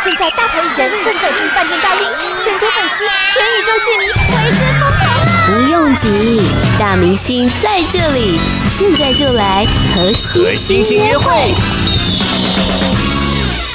现在大牌艺人正走进饭店大厅，全球粉丝、全宇宙戏迷为之疯狂。不用急，大明星在这里，现在就来和星星约会。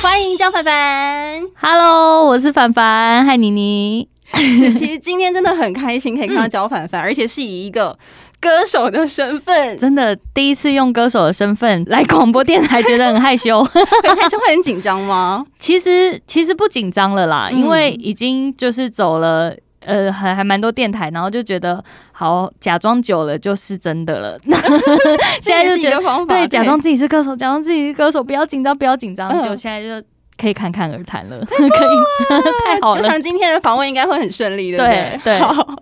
欢迎焦凡凡，Hello，我是凡凡，嗨妮妮。其实今天真的很开心，可以看到焦凡凡，而且是以一个。歌手的身份，真的第一次用歌手的身份来广播电台，觉得很害羞，很害羞会很紧张吗？其实其实不紧张了啦，因为已经就是走了，呃，还还蛮多电台，然后就觉得好，假装久了就是真的了。现在就觉得对，假装自己是歌手，假装自己是歌手，不要紧张，不要紧张，就现在就。可以侃侃而谈了，可以，太好了。就像今天的访问应该会很顺利，对不对？对。好，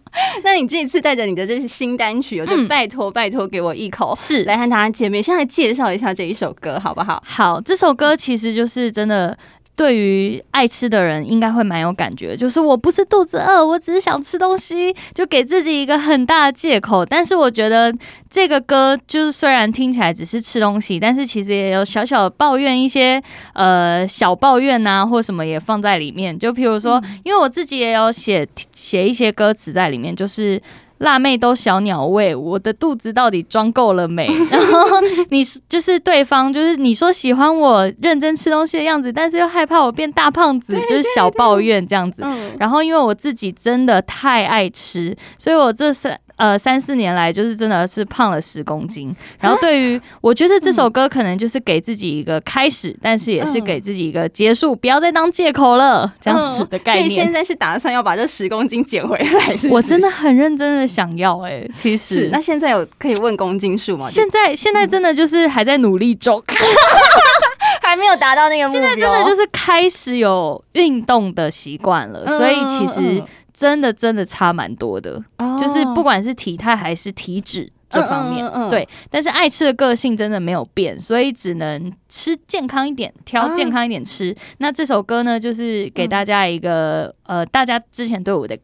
那你这一次带着你的这些新单曲，我就拜托拜托给我一口，是来和大家见面。先来介绍一下这一首歌，好不好？好，这首歌其实就是真的。对于爱吃的人，应该会蛮有感觉。就是我不是肚子饿，我只是想吃东西，就给自己一个很大的借口。但是我觉得这个歌，就是虽然听起来只是吃东西，但是其实也有小小的抱怨一些呃小抱怨呐，或什么也放在里面。就譬如说，因为我自己也有写写一些歌词在里面，就是。辣妹都小鸟胃，我的肚子到底装够了没？然后你就是对方，就是你说喜欢我认真吃东西的样子，但是又害怕我变大胖子，就是小抱怨这样子。然后因为我自己真的太爱吃，所以我这三。呃，三四年来就是真的是胖了十公斤。然后对于我觉得这首歌可能就是给自己一个开始，但是也是给自己一个结束，不要再当借口了，这样子的概念。所以现在是打算要把这十公斤减回来，是是？我真的很认真的想要哎、欸，其实是。那现在有可以问公斤数吗？现在现在真的就是还在努力中，还没有达到那个目标。现在真的就是开始有运动的习惯了，所以其实。真的真的差蛮多的，oh. 就是不管是体态还是体脂这方面，uh, uh, uh, uh. 对。但是爱吃的个性真的没有变，所以只能吃健康一点，挑健康一点吃。Uh. 那这首歌呢，就是给大家一个，uh. 呃，大家之前对我的。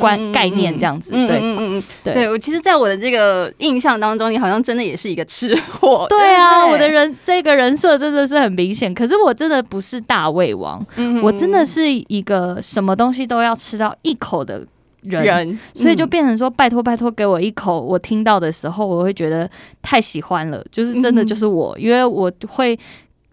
观概念这样子，对，嗯嗯嗯，对，对我其实，在我的这个印象当中，你好像真的也是一个吃货，对啊，对我的人这个人设真的是很明显。可是我真的不是大胃王，嗯、我真的是一个什么东西都要吃到一口的人，人所以就变成说，拜托拜托给我一口。我听到的时候，我会觉得太喜欢了，就是真的就是我，嗯、因为我会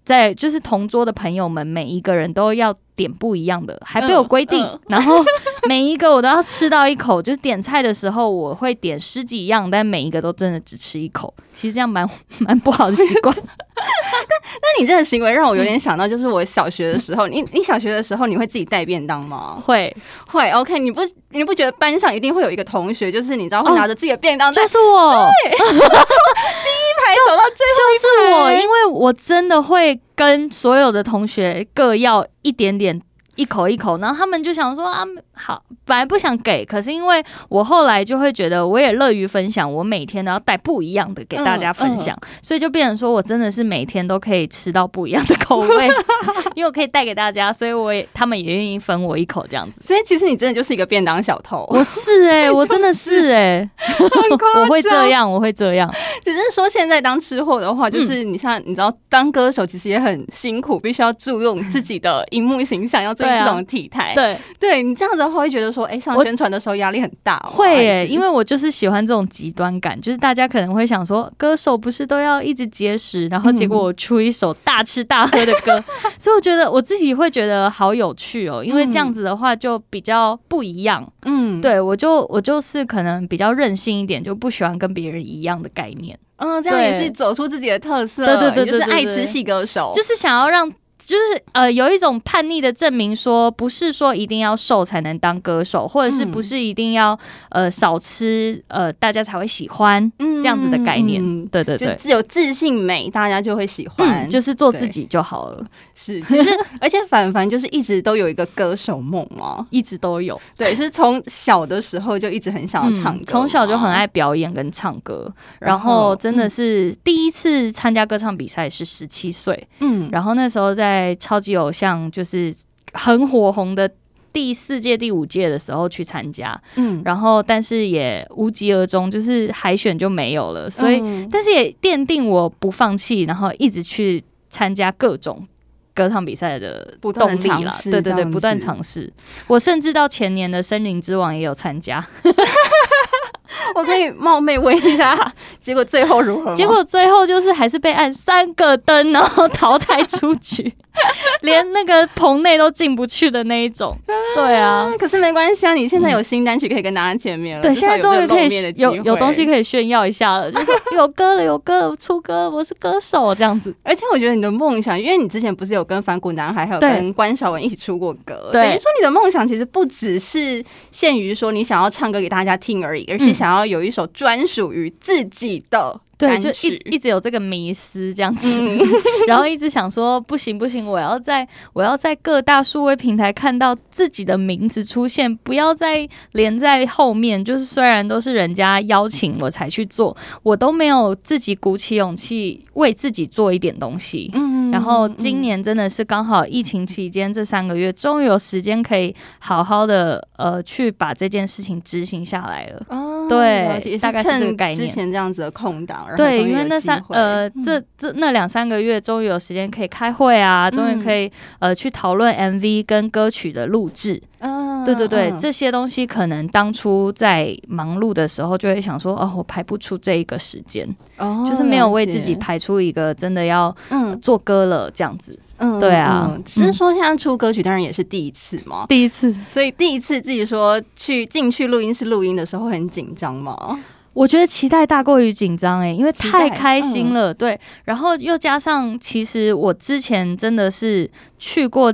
在就是同桌的朋友们每一个人都要。点不一样的，还被我规定，嗯嗯、然后每一个我都要吃到一口。就是点菜的时候，我会点十几样，但每一个都真的只吃一口。其实这样蛮 蛮不好的习惯。那你这个行为让我有点想到，就是我小学的时候，嗯、你你小学的时候你会自己带便当吗？会会。OK，你不你不觉得班上一定会有一个同学，就是你知道会拿着自己的便当，就是我，第一排走到最后一排，就是我，因为我真的会跟所有的同学各要一点点。一口一口，然后他们就想说啊，好，本来不想给，可是因为我后来就会觉得，我也乐于分享，我每天都要带不一样的给大家分享，嗯嗯、所以就变成说我真的是每天都可以吃到不一样的口味，因为我可以带给大家，所以我也他们也愿意分我一口这样子。所以其实你真的就是一个便当小偷，我是哎、欸，我真的是哎、欸，我会这样，我会这样。只是说现在当吃货的话，就是你像你知道当歌手其实也很辛苦，必须要注重自己的荧幕形象，要。对这种体态，对对，你这样子的话会觉得说，哎，上宣传的时候压力很大。会耶，因为我就是喜欢这种极端感，就是大家可能会想说，歌手不是都要一直节食，然后结果我出一首大吃大喝的歌，所以我觉得我自己会觉得好有趣哦，因为这样子的话就比较不一样。嗯，对我就我就是可能比较任性一点，就不喜欢跟别人一样的概念。嗯，这样也是走出自己的特色，对对对，就是爱吃系歌手，就是想要让。就是呃，有一种叛逆的证明，说不是说一定要瘦才能当歌手，或者是不是一定要呃少吃呃大家才会喜欢这样子的概念。嗯、对对对，就有自信美，大家就会喜欢，嗯、就是做自己就好了。是，其实 而且凡凡就是一直都有一个歌手梦哦，一直都有。对，是从小的时候就一直很想要唱歌，从、嗯、小就很爱表演跟唱歌，然后真的是第一次参加歌唱比赛是十七岁，嗯，然后那时候在。在超级偶像就是很火红的第四届、第五届的时候去参加，嗯，然后但是也无疾而终，就是海选就没有了，所以、嗯、但是也奠定我不放弃，然后一直去参加各种歌唱比赛的动力了。对对对，不断尝试。我甚至到前年的森林之王也有参加。我可以冒昧问一下，结果最后如何？结果最后就是还是被按三个灯，然后淘汰出局。连那个棚内都进不去的那一种，对啊，可是没关系啊，你现在有新单曲可以跟大家见面了，对，现在终于可以有有东西可以炫耀一下了，就是有歌了，有歌了，出歌了，我是歌手这样子。而且我觉得你的梦想，因为你之前不是有跟反骨男孩还有跟关晓文一起出过歌，等于说你的梦想其实不只是限于说你想要唱歌给大家听而已，而是想想要有一首专属于自己的。对，就一一直有这个迷思这样子，嗯、然后一直想说不行不行，我要在我要在各大数位平台看到自己的名字出现，不要再连在后面。就是虽然都是人家邀请我才去做，我都没有自己鼓起勇气为自己做一点东西。嗯，然后今年真的是刚好疫情期间这三个月，终于有时间可以好好的呃去把这件事情执行下来了。哦，对，大概是这个概念。之前这样子的空档。对，因为那三呃，这这那两三个月，终于有时间可以开会啊，终于可以呃去讨论 MV 跟歌曲的录制。嗯，对对对，这些东西可能当初在忙碌的时候，就会想说，哦，我排不出这一个时间，哦，就是没有为自己排出一个真的要嗯做歌了这样子。嗯，对啊，只是说现在出歌曲当然也是第一次嘛，第一次，所以第一次自己说去进去录音室录音的时候很紧张吗？我觉得期待大过于紧张诶，因为太开心了，嗯、对，然后又加上其实我之前真的是去过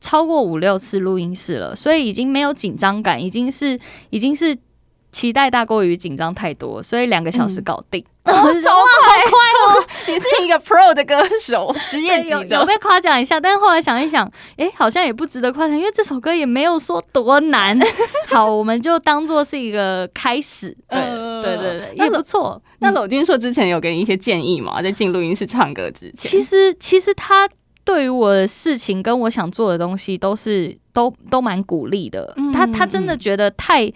超过五六次录音室了，所以已经没有紧张感，已经是已经是。期待大过于紧张太多，所以两个小时搞定，超快，好快哦！你是一个 pro 的歌手，职业级的，有，有被夸奖一下。但是后来想一想，哎、欸，好像也不值得夸奖，因为这首歌也没有说多难。好，我们就当做是一个开始。对对对对，也不错。那娄君硕之前有给你一些建议吗？在进录音室唱歌之前，其实其实他对于我的事情跟我想做的东西都是都都蛮鼓励的。他他真的觉得太。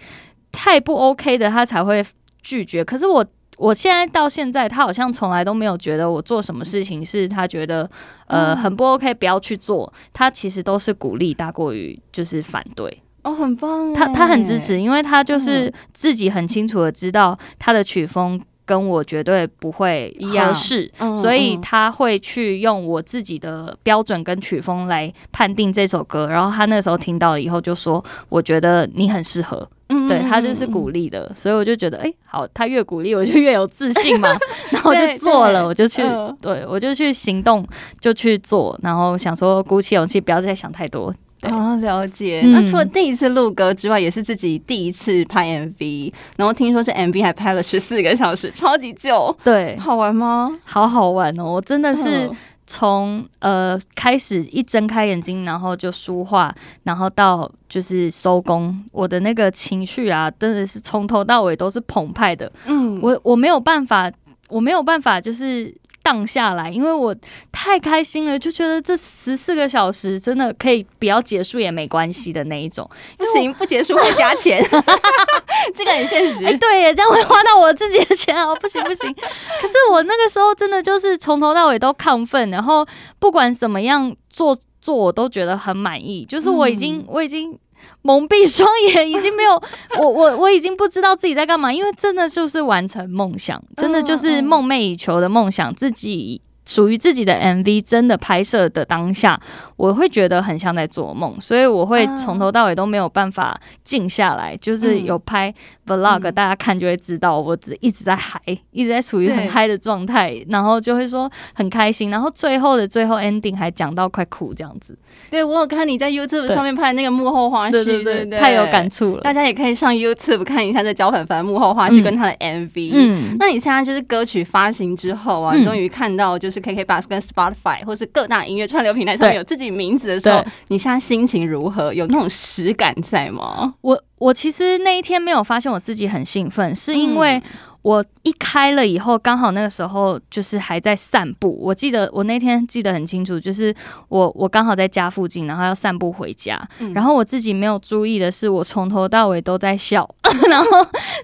太不 OK 的，他才会拒绝。可是我，我现在到现在，他好像从来都没有觉得我做什么事情是他觉得呃很不 OK，不要去做。他其实都是鼓励大过于就是反对。哦，很棒。他他很支持，因为他就是自己很清楚的知道他的曲风跟我绝对不会合适，所以他会去用我自己的标准跟曲风来判定这首歌。然后他那时候听到了以后就说：“我觉得你很适合。”对，他就是鼓励的，所以我就觉得，哎、欸，好，他越鼓励我就越有自信嘛，然后我就做了，我就去，对，我就去行动，就去做，然后想说鼓起勇气，不要再想太多。对哦，了解。嗯、那除了第一次录歌之外，也是自己第一次拍 MV，然后听说是 MV 还拍了十四个小时，超级久。对，好玩吗？好好玩哦，我真的是。从呃开始一睁开眼睛，然后就书画，然后到就是收工，我的那个情绪啊，真的是从头到尾都是澎湃的。嗯，我我没有办法，我没有办法，就是。荡下来，因为我太开心了，就觉得这十四个小时真的可以不要结束也没关系的那一种。不行，不结束会加钱，这个很现实。欸、对耶，这样会花到我自己的钱哦，不行不行。可是我那个时候真的就是从头到尾都亢奋，然后不管怎么样做做，我都觉得很满意。就是我已经，嗯、我已经。蒙蔽双眼，已经没有 我我我已经不知道自己在干嘛，因为真的就是完成梦想，真的就是梦寐以求的梦想，自己。属于自己的 MV 真的拍摄的当下，我会觉得很像在做梦，所以我会从头到尾都没有办法静下来。就是有拍 Vlog，大家看就会知道，我只一直在嗨，一直在处于很嗨的状态，然后就会说很开心，然后最后的最后 ending 还讲到快哭这样子。对，我有看你在 YouTube 上面拍的那个幕后花絮，对对对，太有感触了。大家也可以上 YouTube 看一下这焦凡凡幕后花絮跟他的 MV。嗯，那你现在就是歌曲发行之后啊，终于看到就是。是 KK Bus 跟 Spotify 或是各大音乐串流平台上面有自己名字的时候，你现在心情如何？有那种实感在吗？我我其实那一天没有发现我自己很兴奋，是因为我一开了以后，刚好那个时候就是还在散步。我记得我那天记得很清楚，就是我我刚好在家附近，然后要散步回家，然后我自己没有注意的是，我从头到尾都在笑，然后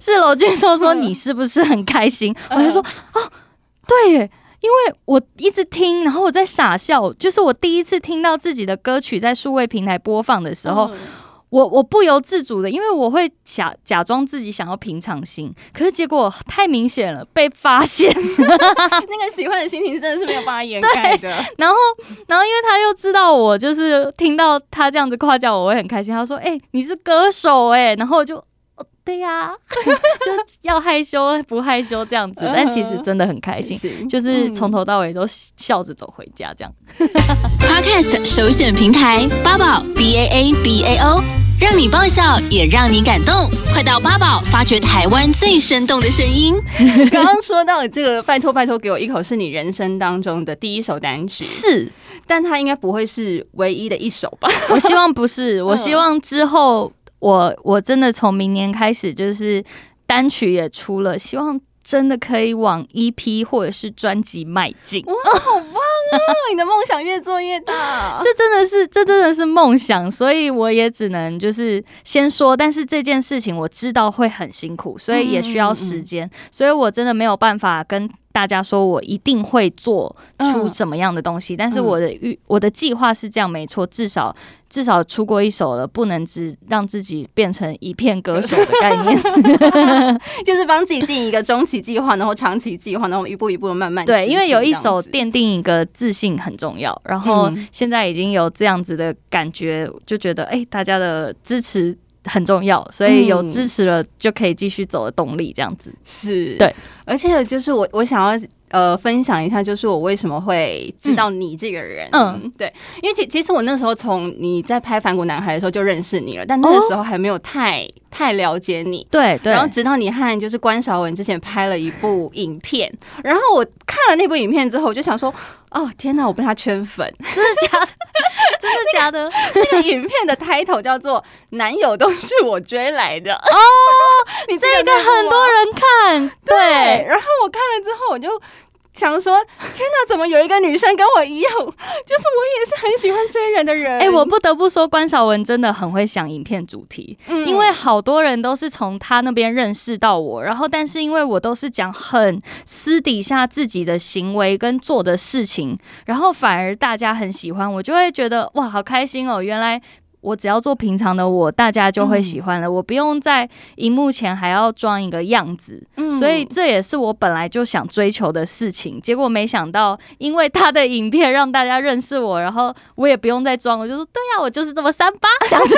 是罗俊说，说你是不是很开心？我就说哦，对耶。因为我一直听，然后我在傻笑，就是我第一次听到自己的歌曲在数位平台播放的时候。嗯我我不由自主的，因为我会假假装自己想要平常心，可是结果太明显了，被发现。那个喜欢的心情真的是没有办法掩盖的。然后，然后因为他又知道我就是听到他这样子夸奖我，我会很开心。他说：“哎、欸，你是歌手哎。”然后我就，哦、对呀、啊，就要害羞不害羞这样子，但其实真的很开心，就是从头到尾都笑着走回家这样。Podcast 首选平台八宝 B A A B A O。让你爆笑，也让你感动。快到八宝发掘台湾最生动的声音。刚刚说到的这个，拜托拜托，给我一口，是你人生当中的第一首单曲，是，但它应该不会是唯一的一首吧？我希望不是，我希望之后我我真的从明年开始，就是单曲也出了，希望真的可以往 EP 或者是专辑迈进。哇，好棒啊！你的梦想越做越大，这真的是，这真的是梦想，所以我也只能就是先说，但是这件事情我知道会很辛苦，所以也需要时间，嗯嗯嗯，所以我真的没有办法跟大家说我一定会做出什么样的东西，嗯、但是我的预我的计划是这样，没错，至少至少出过一首了，不能只让自己变成一片歌手的概念，就是帮自己定一个中期计划，然后长期计划，然后一步一步的慢慢对，因为有一首奠定一个自信很重要，然后现在已经有这样子的感觉，就觉得哎、欸，大家的支持很重要，所以有支持了就可以继续走的动力，这样子。是。对。而且就是我，我想要呃分享一下，就是我为什么会知道你这个人。嗯，嗯对，因为其其实我那时候从你在拍《反骨男孩》的时候就认识你了，但那个时候还没有太、哦、太了解你。对对。然后直到你和就是关韶文之前拍了一部影片，然后我看了那部影片之后，我就想说，哦天哪，我被他圈粉，真的假的？真的假的？那个影片的 title 叫做《男友都是我追来的》哦，你这个很多人看，对然后我看了之后，我就想说：天哪，怎么有一个女生跟我一样？就是我也是很喜欢追人的人。哎、欸，我不得不说，关韶文真的很会想影片主题，嗯、因为好多人都是从他那边认识到我。然后，但是因为我都是讲很私底下自己的行为跟做的事情，然后反而大家很喜欢，我就会觉得哇，好开心哦！原来。我只要做平常的我，大家就会喜欢了。嗯、我不用在荧幕前还要装一个样子，嗯、所以这也是我本来就想追求的事情。结果没想到，因为他的影片让大家认识我，然后我也不用再装，我就说对呀、啊，我就是这么三八这样子，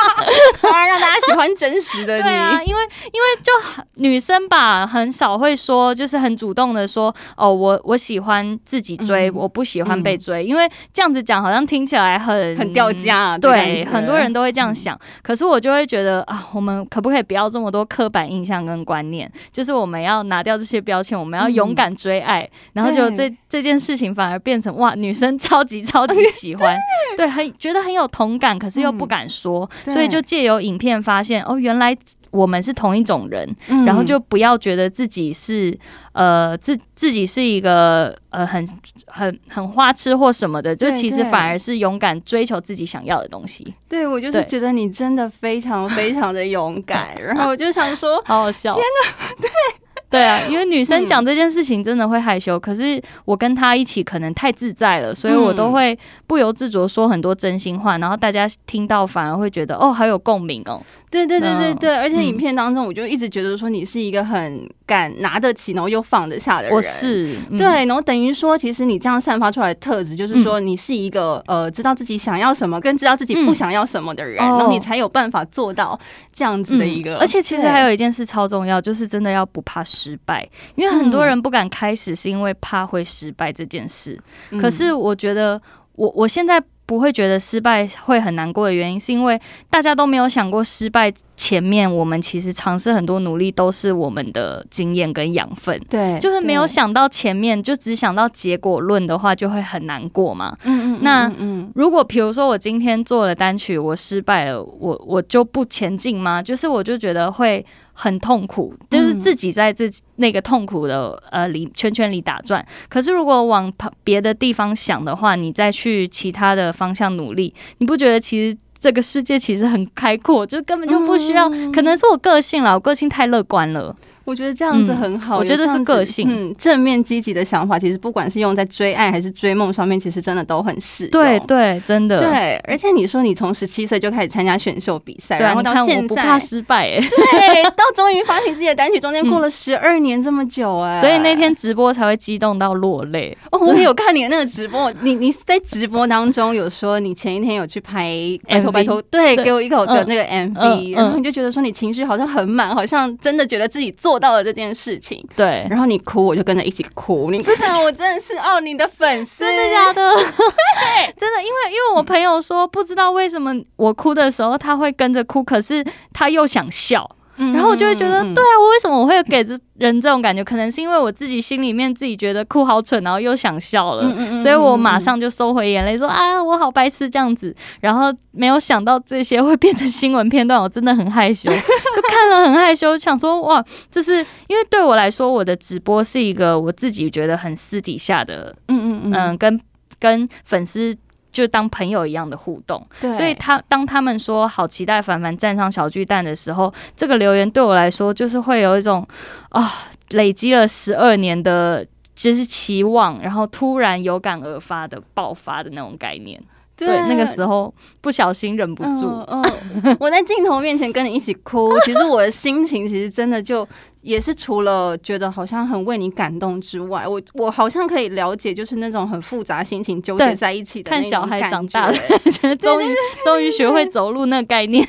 当然让大家喜欢真实的 你。对啊，因为因为就女生吧，很少会说，就是很主动的说，哦，我我喜欢自己追，嗯、我不喜欢被追，嗯、因为这样子讲好像听起来很很掉价，对。对，很多人都会这样想，可是我就会觉得啊，我们可不可以不要这么多刻板印象跟观念？就是我们要拿掉这些标签，我们要勇敢追爱，嗯、然后就这这件事情反而变成哇，女生超级超级喜欢，对，很觉得很有同感，可是又不敢说，嗯、所以就借由影片发现哦，原来。我们是同一种人，嗯、然后就不要觉得自己是呃自自己是一个呃很很很花痴或什么的，就其实反而是勇敢追求自己想要的东西。对，我就是觉得你真的非常 非常的勇敢，然后我就想说，好好笑，天哪，对。对啊，因为女生讲这件事情真的会害羞，嗯、可是我跟她一起可能太自在了，所以我都会不由自主的说很多真心话，然后大家听到反而会觉得哦，好有共鸣哦。对对对对对，而且影片当中我就一直觉得说你是一个很敢拿得起，然后又放得下的人。我是，对，然后等于说其实你这样散发出来的特质，就是说你是一个呃知道自己想要什么，跟知道自己不想要什么的人，然后你才有办法做到这样子的一个。而且其实还有一件事超重要，就是真的要不怕失败，因为很多人不敢开始是因为怕会失败这件事。可是我觉得我我现在。不会觉得失败会很难过的原因，是因为大家都没有想过失败前面，我们其实尝试很多努力都是我们的经验跟养分。对，就是没有想到前面，就只想到结果论的话，就会很难过嘛。嗯嗯。那如果比如说我今天做了单曲，我失败了，我我就不前进吗？就是我就觉得会。很痛苦，就是自己在自己那个痛苦的呃里圈圈里打转。可是如果往旁别的地方想的话，你再去其他的方向努力，你不觉得其实这个世界其实很开阔，就根本就不需要。可能是我个性啦，我个性太乐观了。我觉得这样子很好，嗯、我觉得是个性，嗯，正面积极的想法，其实不管是用在追爱还是追梦上面，其实真的都很适用。对对，真的。对，而且你说你从十七岁就开始参加选秀比赛，然后到现在不怕失败，哎，对，到终于发行自己的单曲，中间过了十二年这么久，哎，所以那天直播才会激动到落泪。哦，我也有看你的那个直播，你你在直播当中有说你前一天有去拍拜托拜托，对，给我一口的那个 MV，然后你就觉得说你情绪好像很满，好像真的觉得自己做到了这件事情。对，然后你哭，我就跟着一起哭。你真的，我真的是哦，你的粉丝，真的假的？真的，因为因为我朋友说，不知道为什么我哭的时候他会跟着哭，可是他又想笑。然后我就会觉得，对啊，我为什么我会给这人这种感觉？可能是因为我自己心里面自己觉得哭好蠢，然后又想笑了，所以我马上就收回眼泪，说啊，我好白痴这样子。然后没有想到这些会变成新闻片段，我真的很害羞，就看了很害羞，想说哇，这是因为对我来说，我的直播是一个我自己觉得很私底下的，嗯嗯嗯，跟跟粉丝。就当朋友一样的互动，所以他当他们说好期待凡凡站上小巨蛋的时候，这个留言对我来说就是会有一种啊，累积了十二年的就是期望，然后突然有感而发的爆发的那种概念。对，那个时候不小心忍不住，我在镜头面前跟你一起哭，其实我的心情其实真的就。也是除了觉得好像很为你感动之外，我我好像可以了解，就是那种很复杂心情纠结在一起的那种感觉。看小孩长大了，觉得终于终于学会走路那个概念。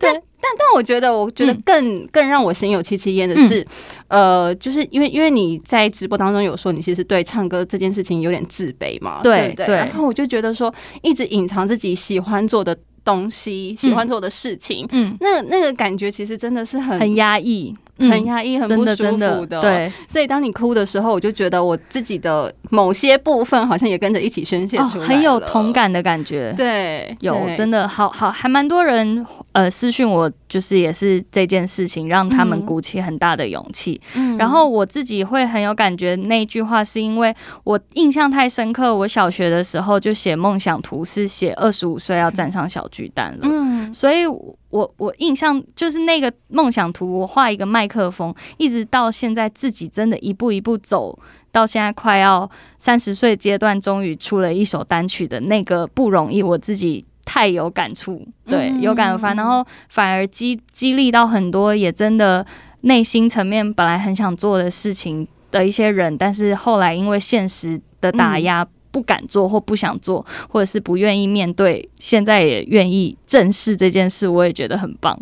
对，但但，我觉得，我觉得更、嗯、更让我心有戚戚焉的是，嗯、呃，就是因为因为你在直播当中有说你其实对唱歌这件事情有点自卑嘛，对对，对。然后我就觉得说，一直隐藏自己喜欢做的东西，喜欢做的事情，嗯，那那个感觉其实真的是很很压抑。很压抑，很不舒服的，的。对，所以当你哭的时候，我就觉得我自己的某些部分好像也跟着一起宣泄出来，哦，很有同感的感觉。对，有真的好好，还蛮多人呃私讯我，就是也是这件事情让他们鼓起很大的勇气。嗯，然后我自己会很有感觉，那一句话是因为我印象太深刻。我小学的时候就写梦想图，是写二十五岁要站上小巨蛋了。嗯，所以。我我印象就是那个梦想图，我画一个麦克风，一直到现在自己真的一步一步走到现在快要三十岁阶段，终于出了一首单曲的那个不容易，我自己太有感触，对，有感而发，然后反而激激励到很多也真的内心层面本来很想做的事情的一些人，但是后来因为现实的打压。嗯不敢做或不想做，或者是不愿意面对，现在也愿意正视这件事，我也觉得很棒。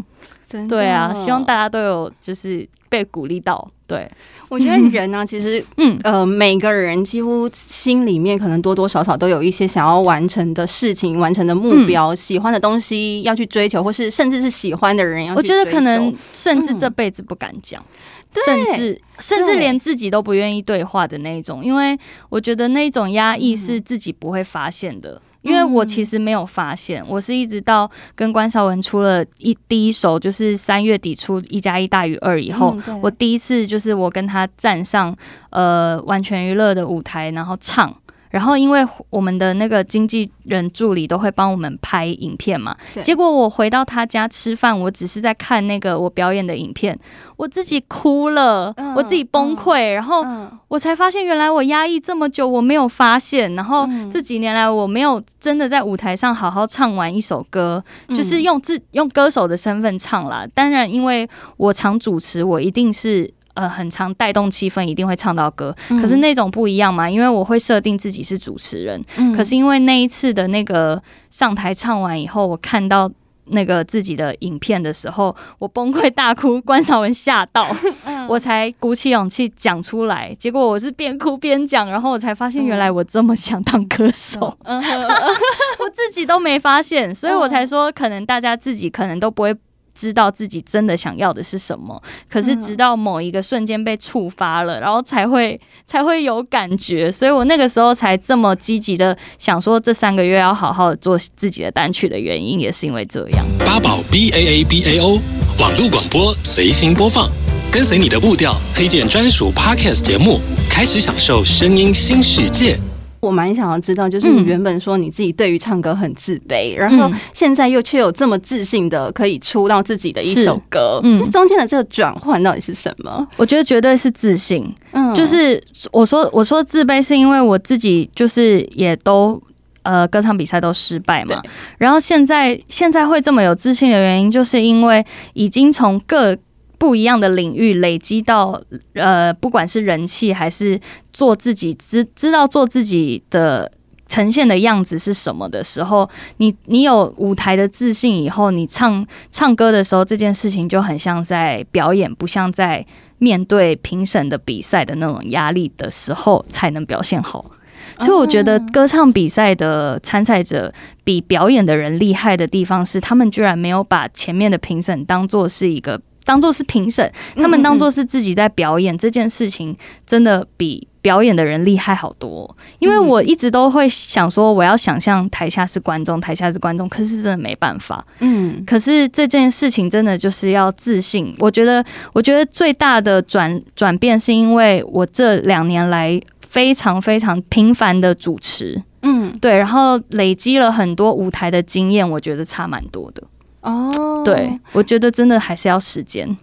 真的，对啊，希望大家都有就是被鼓励到。对，我觉得人呢、啊，其实，嗯呃，每个人几乎心里面可能多多少少都有一些想要完成的事情、完成的目标、嗯、喜欢的东西要去追求，或是甚至是喜欢的人要去追求。我觉得可能甚至这辈子不敢讲。嗯甚至甚至连自己都不愿意对话的那种，因为我觉得那种压抑是自己不会发现的，因为我其实没有发现，我是一直到跟关少文出了一第一首，就是三月底出一加一大于二以后，我第一次就是我跟他站上呃完全娱乐的舞台，然后唱。然后，因为我们的那个经纪人助理都会帮我们拍影片嘛，结果我回到他家吃饭，我只是在看那个我表演的影片，我自己哭了，我自己崩溃，然后我才发现原来我压抑这么久，我没有发现，然后这几年来我没有真的在舞台上好好唱完一首歌，就是用自用歌手的身份唱啦。当然，因为我常主持，我一定是。呃，很常带动气氛，一定会唱到歌。嗯、可是那种不一样嘛，因为我会设定自己是主持人。嗯、可是因为那一次的那个上台唱完以后，我看到那个自己的影片的时候，我崩溃大哭，关少文吓到，嗯、我才鼓起勇气讲出来。结果我是边哭边讲，然后我才发现原来我这么想当歌手，嗯、我自己都没发现，所以我才说，可能大家自己可能都不会。知道自己真的想要的是什么，可是直到某一个瞬间被触发了，然后才会才会有感觉，所以我那个时候才这么积极的想说，这三个月要好好的做自己的单曲的原因，也是因为这样。八宝 B A A B A O 网络广播随心播放，跟随你的步调，推荐专属 Podcast 节目，开始享受声音新世界。我蛮想要知道，就是你原本说你自己对于唱歌很自卑，嗯、然后现在又却有这么自信的可以出到自己的一首歌，嗯，那中间的这个转换到底是什么？我觉得绝对是自信。嗯，就是我说我说自卑是因为我自己就是也都呃歌唱比赛都失败嘛，然后现在现在会这么有自信的原因，就是因为已经从各不一样的领域累积到，呃，不管是人气还是做自己，知知道做自己的呈现的样子是什么的时候，你你有舞台的自信以后，你唱唱歌的时候，这件事情就很像在表演，不像在面对评审的比赛的那种压力的时候才能表现好。所以我觉得歌唱比赛的参赛者比表演的人厉害的地方是，他们居然没有把前面的评审当做是一个。当做是评审，他们当做是自己在表演这件事情，真的比表演的人厉害好多。因为我一直都会想说，我要想象台下是观众，台下是观众，可是真的没办法。嗯，可是这件事情真的就是要自信。我觉得，我觉得最大的转转变是因为我这两年来非常非常频繁的主持，嗯，对，然后累积了很多舞台的经验，我觉得差蛮多的。哦，oh, 对，我觉得真的还是要时间，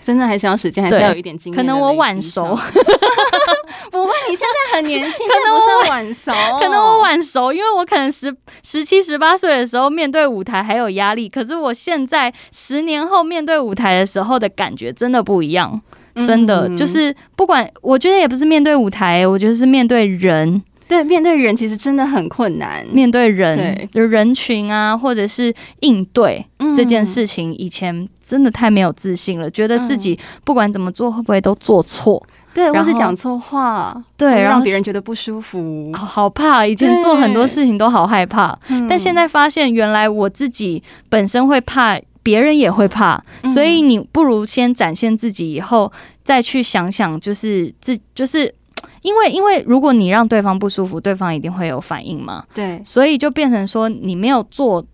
真的还是要时间，还是要有一点经验。可能我晚熟，不会，你现在很年轻，可能我算晚熟，可能我晚熟，因为我可能十十七、十八岁的时候面对舞台还有压力，可是我现在十年后面对舞台的时候的感觉真的不一样，真的、嗯、就是不管，我觉得也不是面对舞台，我觉得是面对人。对，面对人其实真的很困难。面对人，对，人群啊，或者是应对这件事情，以前真的太没有自信了，嗯、觉得自己不管怎么做，会不会都做错？对，或是讲错话，对，让别人觉得不舒服，好，好怕。以前做很多事情都好害怕，但现在发现，原来我自己本身会怕，别人也会怕，嗯、所以你不如先展现自己，以后再去想想，就是自就是。因为，因为如果你让对方不舒服，对方一定会有反应嘛。对，所以就变成说，你没有做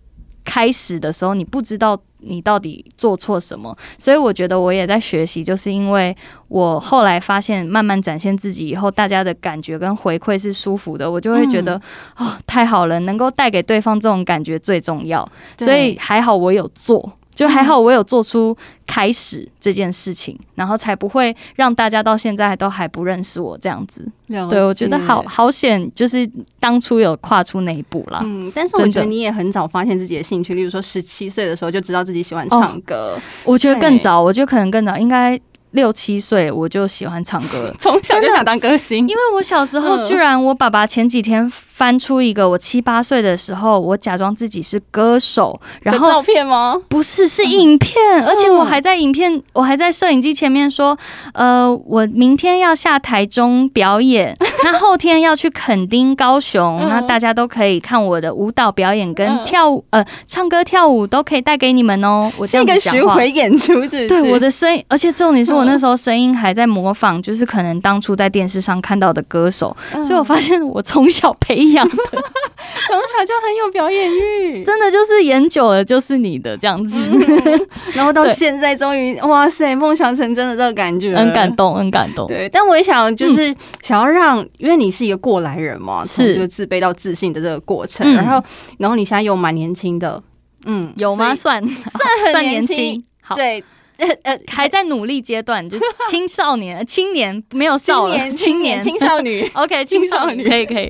开始的时候，你不知道你到底做错什么。所以我觉得我也在学习，就是因为我后来发现，慢慢展现自己以后，大家的感觉跟回馈是舒服的，我就会觉得、嗯、哦，太好了，能够带给对方这种感觉最重要。所以还好我有做。就还好，我有做出开始这件事情，嗯、然后才不会让大家到现在都还不认识我这样子。对，我觉得好好险，就是当初有跨出那一步啦。嗯，但是我觉得你也很早发现自己的兴趣，例如说十七岁的时候就知道自己喜欢唱歌。哦、我觉得更早，我觉得可能更早，应该。六七岁我就喜欢唱歌，从小就想当歌星。因为我小时候居然，我爸爸前几天翻出一个我七八岁的时候，我假装自己是歌手，然后照片吗？不是，是影片，而且我还在影片，我还在摄影机前面说，呃，我明天要下台中表演，那后天要去垦丁、高雄，那大家都可以看我的舞蹈表演跟跳舞，呃，唱歌跳舞都可以带给你们哦。我这样子讲话，巡回演出，对我的声音，而且重点是我。那时候声音还在模仿，就是可能当初在电视上看到的歌手，嗯、所以我发现我从小培养的，从小就很有表演欲，真的就是演久了就是你的这样子，嗯、然后到现在终于哇塞，梦想成真的这个感觉，很感动，很感动。对，但我也想就是想要让，嗯、因为你是一个过来人嘛，从这个自卑到自信的这个过程，是然后然后你现在又蛮年轻的，嗯，有吗？算算很 年轻，好。对。呃呃，还在努力阶段，就 青少年、青年没有少了，青年、青少女，OK，青少女。可以可以，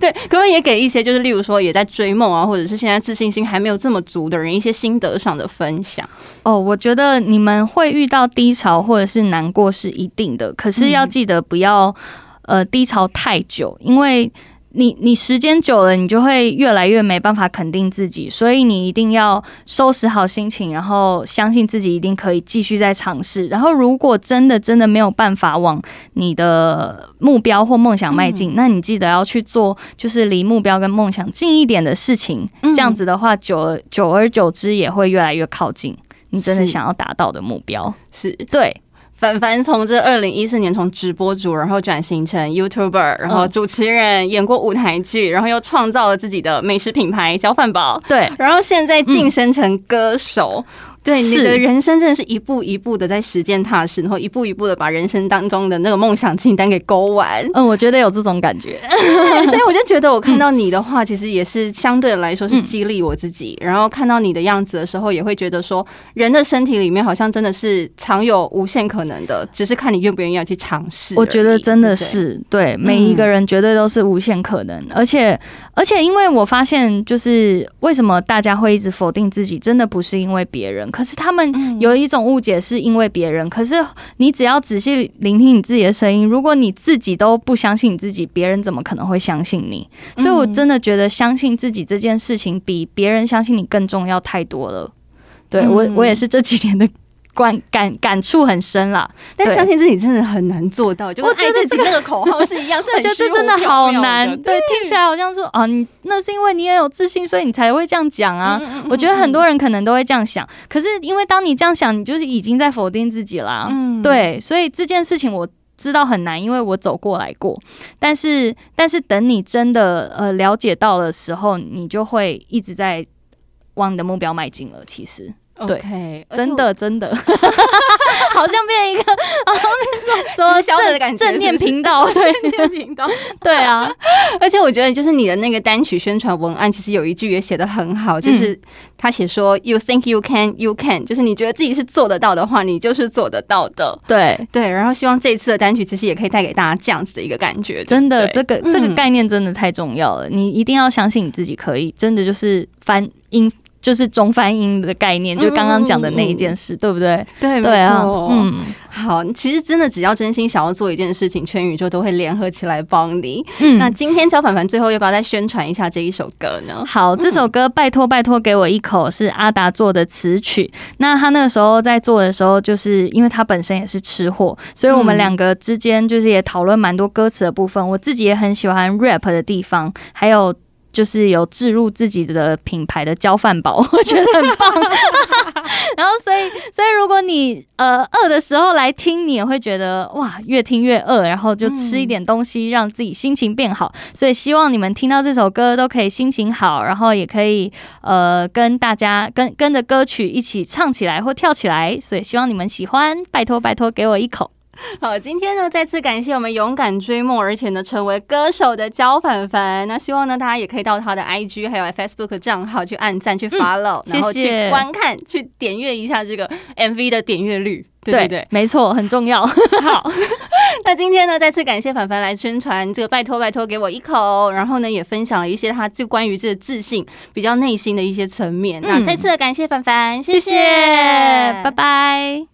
对，可不可以也给一些就是例如说也在追梦啊，或者是现在自信心还没有这么足的人一些心得上的分享？哦，我觉得你们会遇到低潮或者是难过是一定的，可是要记得不要呃低潮太久，因为。你你时间久了，你就会越来越没办法肯定自己，所以你一定要收拾好心情，然后相信自己一定可以继续再尝试。然后，如果真的真的没有办法往你的目标或梦想迈进，嗯、那你记得要去做，就是离目标跟梦想近一点的事情。嗯、这样子的话，久而久而久之也会越来越靠近你真的想要达到的目标。是对。凡凡从这二零一四年从直播主，然后转型成 YouTuber，然后主持人，演过舞台剧，然后又创造了自己的美食品牌“小饭堡”。对，然后现在晋升成歌手。嗯对，你的人生真的是一步一步的在实践踏实，然后一步一步的把人生当中的那个梦想清单给勾完。嗯，我觉得有这种感觉，所以我就觉得我看到你的话，其实也是相对来说是激励我自己。然后看到你的样子的时候，也会觉得说，人的身体里面好像真的是藏有无限可能的，只是看你愿不愿意要去尝试。我觉得真的是对，对每一个人绝对都是无限可能，而且而且因为我发现，就是为什么大家会一直否定自己，真的不是因为别人。可是他们有一种误解，是因为别人。可是你只要仔细聆听你自己的声音，如果你自己都不相信你自己，别人怎么可能会相信你？所以我真的觉得相信自己这件事情比别人相信你更重要太多了。对，我，我也是这几年的。感感感触很深啦，但相信自己真的很难做到，就跟爱自己那个口号是一样，是很虚无缥缈的。我觉得真的好难，对，听起来好像说啊，你那是因为你也有自信，所以你才会这样讲啊。我觉得很多人可能都会这样想，可是因为当你这样想，你就是已经在否定自己啦。嗯，对，所以这件事情我知道很难，因为我走过来过。但是，但是等你真的呃了解到的时候，你就会一直在往你的目标迈进了。其实。对，okay, 真的真的，好像变一个啊，说说小的感觉，正念频道，对，正念频道，对啊。而且我觉得，就是你的那个单曲宣传文案，其实有一句也写的很好，就是他写说、嗯、“You think you can, you can”，就是你觉得自己是做得到的话，你就是做得到的。对对，然后希望这一次的单曲其实也可以带给大家这样子的一个感觉。真的，这个这个概念真的太重要了，你一定要相信你自己可以，真的就是翻音。就是中翻英的概念，就刚刚讲的那一件事，嗯、对不对？对，对啊，嗯，好，其实真的只要真心想要做一件事情，全宇宙都会联合起来帮你。嗯，那今天焦凡凡最后要不要再宣传一下这一首歌呢？好，这首歌拜托拜托给我一口是阿达做的词曲。那他那个时候在做的时候，就是因为他本身也是吃货，所以我们两个之间就是也讨论蛮多歌词的部分。我自己也很喜欢 rap 的地方，还有。就是有置入自己的品牌的焦饭宝，我觉得很棒。然后，所以，所以如果你呃饿的时候来听，你也会觉得哇，越听越饿。然后就吃一点东西，让自己心情变好。所以，希望你们听到这首歌都可以心情好，然后也可以呃跟大家跟跟着歌曲一起唱起来或跳起来。所以，希望你们喜欢，拜托拜托，给我一口。好，今天呢，再次感谢我们勇敢追梦，而且呢，成为歌手的焦凡凡。那希望呢，大家也可以到他的 IG 还有 Facebook 账号去按赞、去 follow，、嗯、然后去观看、去点阅一下这个 MV 的点阅率。对对对，没错，很重要。好，那今天呢，再次感谢凡凡来宣传这个，拜托拜托给我一口，然后呢，也分享了一些他就关于这个自信比较内心的一些层面。嗯、那再次的感谢凡凡，谢谢，拜拜。